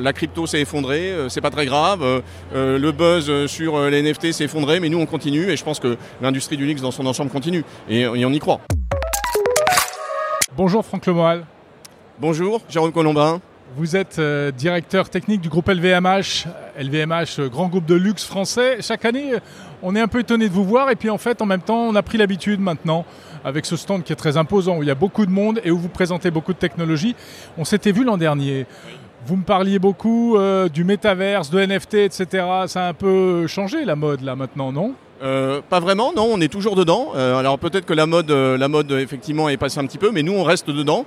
La crypto s'est effondrée, c'est pas très grave. le buzz sur les NFT s'est effondré, mais nous on continue et je pense que l'industrie du Linux dans son ensemble continue et, on y croit. Bonjour Franck Lemoal. Bonjour Jérôme Colombin. Vous êtes euh, directeur technique du groupe LVMH, LVMH, euh, grand groupe de luxe français. Chaque année, on est un peu étonné de vous voir et puis en fait, en même temps, on a pris l'habitude maintenant avec ce stand qui est très imposant, où il y a beaucoup de monde et où vous présentez beaucoup de technologies. On s'était vu l'an dernier. Vous me parliez beaucoup euh, du métaverse, de NFT, etc. Ça a un peu changé la mode là maintenant, non? Euh, pas vraiment, non, on est toujours dedans. Euh, alors peut-être que la mode, euh, la mode effectivement est passée un petit peu, mais nous on reste dedans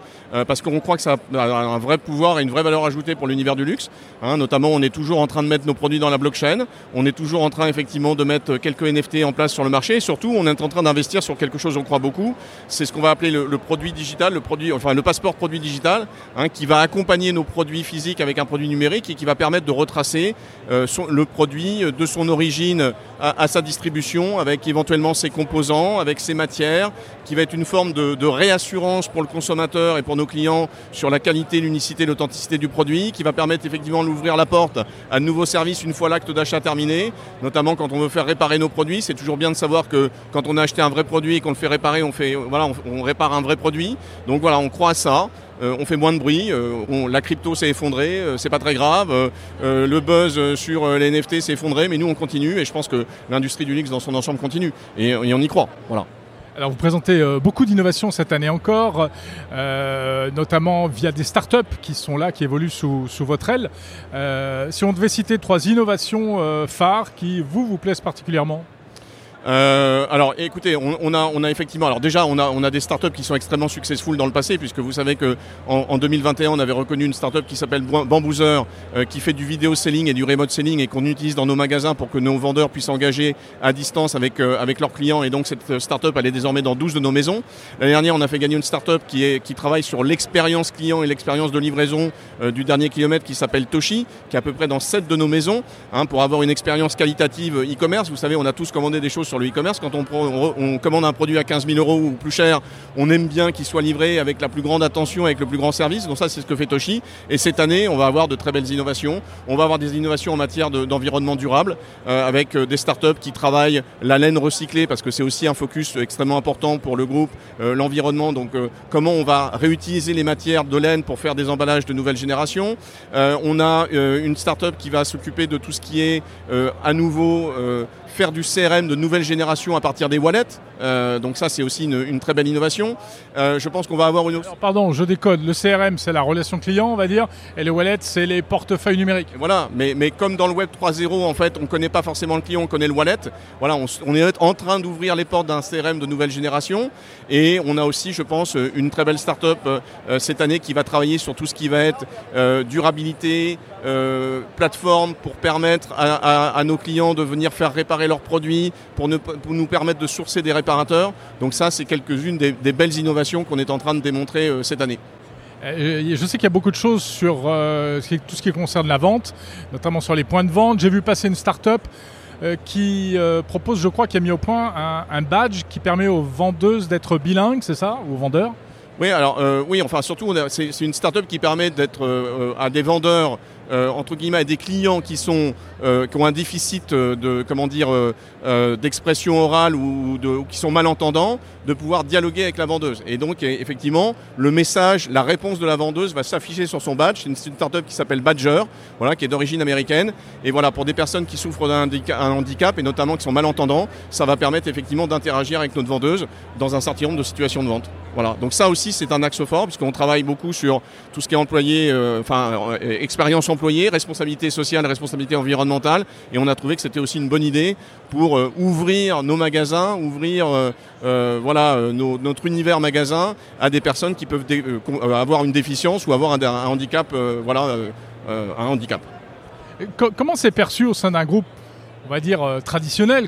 parce qu'on croit que ça a un vrai pouvoir et une vraie valeur ajoutée pour l'univers du luxe. Hein. notamment, on est toujours en train de mettre nos produits dans la blockchain. On est toujours en train effectivement de mettre quelques NFT en place sur le marché. Et surtout, on est en train d'investir sur quelque chose on croit beaucoup. C'est ce qu'on va appeler le, produit digital, le produit, enfin le passeport produit digital, hein, qui va accompagner nos produits physiques avec un produit numérique et qui va permettre de retracer le produit de son origine à sa distribution avec éventuellement ses composants, avec ses matières, qui va être une forme de, réassurance pour le consommateur et pour nos clients sur la qualité, l'unicité, l'authenticité du produit, qui va permettre effectivement d'ouvrir la porte à de nouveaux services une fois l'acte d'achat terminé, notamment quand on veut faire réparer nos produits. C'est toujours bien de savoir que quand on a acheté un vrai produit et qu'on le fait réparer, on, fait, voilà, on répare un vrai produit. Donc voilà, on croit à ça. Euh, on fait moins de bruit, euh, la crypto s'est effondrée, euh, c'est pas très grave, le buzz sur les NFT s'est effondré, mais nous on continue et je pense que l'industrie du luxe dans son ensemble continue et, on y croit. Voilà. Alors vous présentez beaucoup d'innovations cette année encore, notamment via des startups qui sont là, qui évoluent sous, sous votre aile. si on devait citer trois innovations phares qui vous vous plaisent particulièrement? Euh, alors écoutez, on, a, on a effectivement, alors déjà on a, on a des startups qui sont extrêmement successful dans le passé, puisque vous savez que en, 2021 on avait reconnu une startup qui s'appelle Bamboozer, euh, qui fait du vidéo selling et du remote selling et qu'on utilise dans nos magasins pour que nos vendeurs puissent engager à distance avec, euh, avec leurs clients. Et donc cette startup elle est désormais dans 12 de nos maisons. L'année dernière on a fait gagner une startup qui, est, qui travaille sur l'expérience client et l'expérience de livraison du dernier kilomètre qui s'appelle Toshi, qui est à peu près dans 7 de nos maisons, hein, pour avoir une expérience qualitative e-commerce. Vous savez, on a tous commandé des choses sur le e-commerce. Quand on, commande un produit à 15 000 euros ou plus cher, on aime bien qu'il soit livré avec la plus grande attention, avec le plus grand service. Donc ça, c'est ce que fait Toshi. Et cette année, on va avoir de très belles innovations. On va avoir des innovations en matière d'environnement durable, euh, avec euh, des startups qui travaillent la laine recyclée, parce que c'est aussi un focus extrêmement important pour le groupe, euh, l'environnement. Donc comment on va réutiliser les matières de laine pour faire des emballages de nouvelle génération? on a une startup qui va s'occuper de tout ce qui est à nouveau faire du CRM de nouvelle génération à partir des wallets. Euh, donc ça, c'est aussi une, très belle innovation. Euh, je pense qu'on va avoir une... pardon, je décode. Le CRM, c'est la relation client, on va dire, et les wallets, c'est les portefeuilles numériques. Voilà, mais, mais comme dans le Web 3.0, en fait, on ne connaît pas forcément le client, on connaît le wallet. Voilà, on, est en train d'ouvrir les portes d'un CRM de nouvelle génération. Et on a aussi, je pense, une très belle start-up euh, cette année qui va travailler sur tout ce qui va être durabilité, plateforme pour permettre à, à nos clients de venir faire réparer leurs produits, pour, nous permettre de sourcer des réparateurs. Donc ça, c'est quelques-unes des, belles innovations qu'on est en train de démontrer euh, cette année. Euh, je sais qu'il y a beaucoup de choses sur euh, tout ce qui concerne la vente, notamment sur les points de vente. J'ai vu passer une start-up qui propose, je crois, qui a mis au point un, badge qui permet aux vendeuses d'être bilingues, c'est ça, ou aux vendeurs? Oui, alors oui, enfin surtout, c'est une start-up qui permet d'être à des vendeurs euh, entre guillemets des clients qui sont euh, qui ont un déficit euh, de comment dire d'expression orale ou, qui sont malentendants, de pouvoir dialoguer avec la vendeuse. Et donc effectivement, le message, la réponse de la vendeuse va s'afficher sur son badge. C'est une, startup qui s'appelle Badger, voilà, qui est d'origine américaine. Et voilà, pour des personnes qui souffrent d'un handicap et notamment qui sont malentendants, ça va permettre effectivement d'interagir avec notre vendeuse dans un certain nombre de situations de vente. Voilà. Donc ça aussi, c'est un axe fort puisqu'on travaille beaucoup sur tout ce qui est employé, enfin expérience employés, responsabilité sociale, responsabilité environnementale. Et on a trouvé que c'était aussi une bonne idée pour euh, ouvrir nos magasins, ouvrir euh, euh, voilà, notre univers magasin à des personnes qui peuvent avoir une déficience ou avoir un, handicap. voilà, un handicap. Comment c'est perçu au sein d'un groupe? On va dire, euh,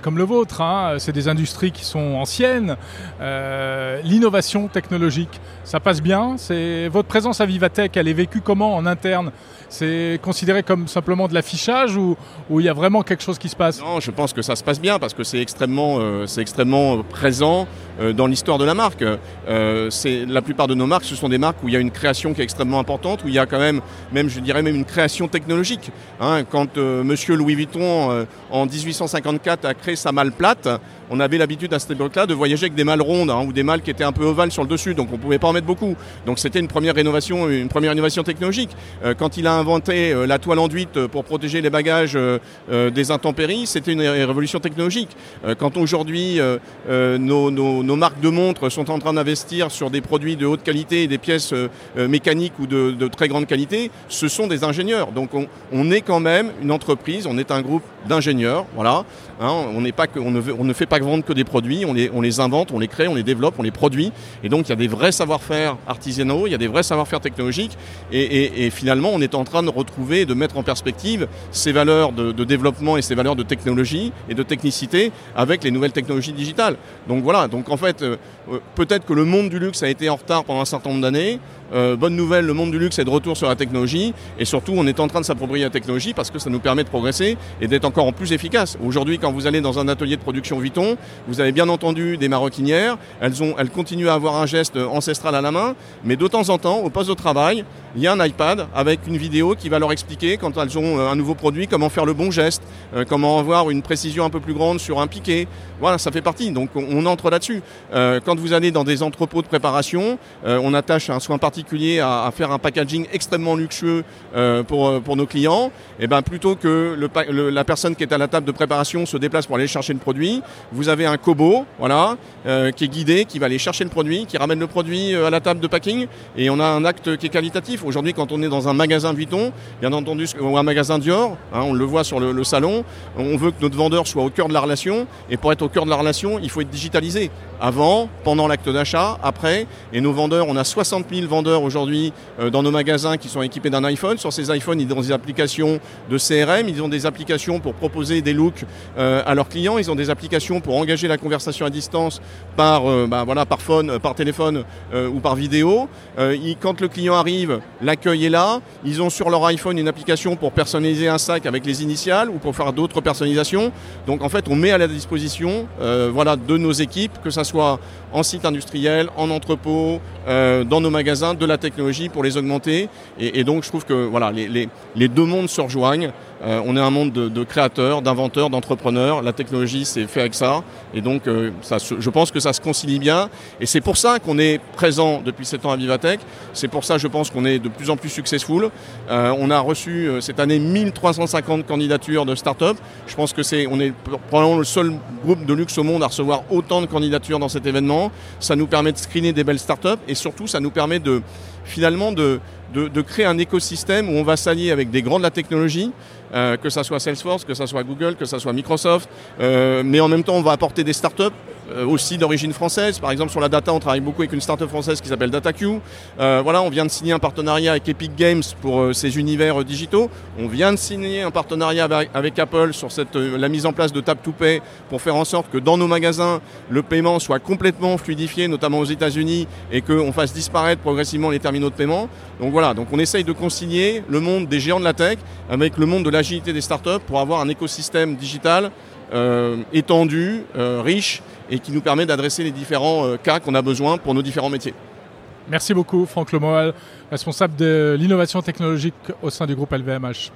comme le vôtre. Hein. C'est des industries qui sont anciennes. Euh, l'innovation technologique, ça passe bien. C'est votre présence à Vivatech, elle est vécue comment en interne? C'est considéré comme simplement de l'affichage ou, il y a vraiment quelque chose qui se passe? Non, je pense que ça se passe bien parce que c'est extrêmement, euh, extrêmement présent euh, dans l'histoire de la marque. Euh, la plupart de nos marques, ce sont des marques où il y a une création qui est extrêmement importante, où il y a quand même, même je dirais même une création technologique. Hein. quand Monsieur Louis Vuitton en 1854 a créé sa malle plate, on avait l'habitude à cette époque-là de voyager avec des malles rondes hein, ou des malles qui étaient un peu ovales sur le dessus, donc on ne pouvait pas en mettre beaucoup. Donc c'était une première rénovation, une première innovation technologique. Euh, quand il a inventé euh, la toile enduite pour protéger les bagages euh, des intempéries, c'était une révolution technologique. quand aujourd'hui nos, marques de montres sont en train d'investir sur des produits de haute qualité et des pièces mécaniques ou de, très grande qualité, ce sont des ingénieurs. Donc on, on est quand même une entreprise, on est un groupe d'ingénieurs, voilà. Hein, on, que, ne fait pas vendre que des produits, on les, on les invente, on les crée, on les développe, on les produit. Et donc il y a des vrais savoir-faire artisanaux, il y a des vrais savoir-faire technologiques. Et, finalement, on est en train de retrouver, de mettre en perspective ces valeurs de, développement et ces valeurs de technologie et de technicité avec les nouvelles technologies digitales. Donc voilà, donc en fait, euh, euh, peut-être que le monde du luxe a été en retard pendant un certain nombre d'années. Euh, bonne nouvelle, le monde du luxe est de retour sur la technologie et surtout on est en train de s'approprier la technologie parce que ça nous permet de progresser et d'être encore en plus efficace. Aujourd'hui, quand vous allez dans un atelier de production Vuitton, vous avez bien entendu des maroquinières, elles, ont, elles continuent à avoir un geste ancestral à la main, mais de temps en temps, au poste de travail, il y a un iPad avec une vidéo qui va leur expliquer quand elles ont euh, un nouveau produit comment faire le bon geste, euh, comment avoir une précision un peu plus grande sur un piqué. Voilà, ça fait partie. Donc on entre là-dessus. quand vous allez dans des entrepôts de préparation, on attache un soin particulier à, faire un packaging extrêmement luxueux euh, pour, euh, pour nos clients, et eh ben plutôt que le, la personne qui est à la table de préparation se déplace pour aller chercher le produit, vous avez un cobo, voilà, euh, qui est guidé, qui va aller chercher le produit, qui ramène le produit à la table de packing, et on a un acte qui est qualitatif. Aujourd'hui, quand on est dans un magasin Vuitton, bien entendu, ou un magasin Dior, hein, on le voit sur le, le salon, on veut que notre vendeur soit au cœur de la relation, et pour être au cœur de la relation, il faut être digitalisé. Avant, pendant l'acte d'achat, après, et nos vendeurs, on a 60 000 vendeurs aujourd'hui euh, dans nos magasins qui sont équipés d'un iPhone. Sur ces iPhones, ils ont des applications de CRM, ils ont des applications pour proposer des looks euh, à leurs clients, ils ont des applications pour engager la conversation à distance par, euh, bah, voilà, par phone, par téléphone ou par vidéo. quand le client arrive, l'accueil est là. Ils ont sur leur iPhone une application pour personnaliser un sac avec les initiales ou pour faire d'autres personnalisations. Donc en fait, on met à la disposition voilà, de nos équipes, que ce soit en site industriel, en entrepôt, dans nos magasins, de la technologie pour les augmenter. Et, donc je trouve que voilà, les, les, deux mondes se rejoignent. Euh, on est un monde de, créateurs, d'inventeurs, d'entrepreneurs. La technologie, c'est fait avec ça. Et donc euh, je pense que ça se concilie bien. Et c'est pour ça qu'on est présent depuis 7 ans à Vivatech. C'est pour ça, je pense, qu'on est de plus en plus successful. Euh, on a reçu cette année 1350 candidatures de start-up. Je pense que c'est, on est probablement le seul groupe de luxe au monde à recevoir autant de candidatures dans cet événement. Ça nous permet de screener des belles start-up et surtout, ça nous permet de finalement de, de, créer un écosystème où on va s'allier avec des grands de la technologie, euh, que ce soit Salesforce, que ce soit Google, que ce soit Microsoft, euh, mais en même temps on va apporter des startups euh, aussi d'origine française. Par exemple, sur la data, on travaille beaucoup avec une startup française qui s'appelle DataQ. Euh, voilà, on vient de signer un partenariat avec Epic Games pour euh, ces univers digitaux. On vient de signer un partenariat avec, Apple sur cette, la mise en place de Tap to Pay pour faire en sorte que dans nos magasins, le paiement soit complètement fluidifié, notamment aux États-Unis, et qu'on fasse disparaître progressivement les terminaux de paiement. Donc voilà, donc on essaye de concilier le monde des géants de la tech avec le monde de l'agilité des startups pour avoir un écosystème digital euh, étendu, euh, riche et qui nous permet d'adresser les différents euh, cas qu'on a besoin pour nos différents métiers. Merci beaucoup Franck Lemoal, responsable de l'innovation technologique au sein du groupe LVMH.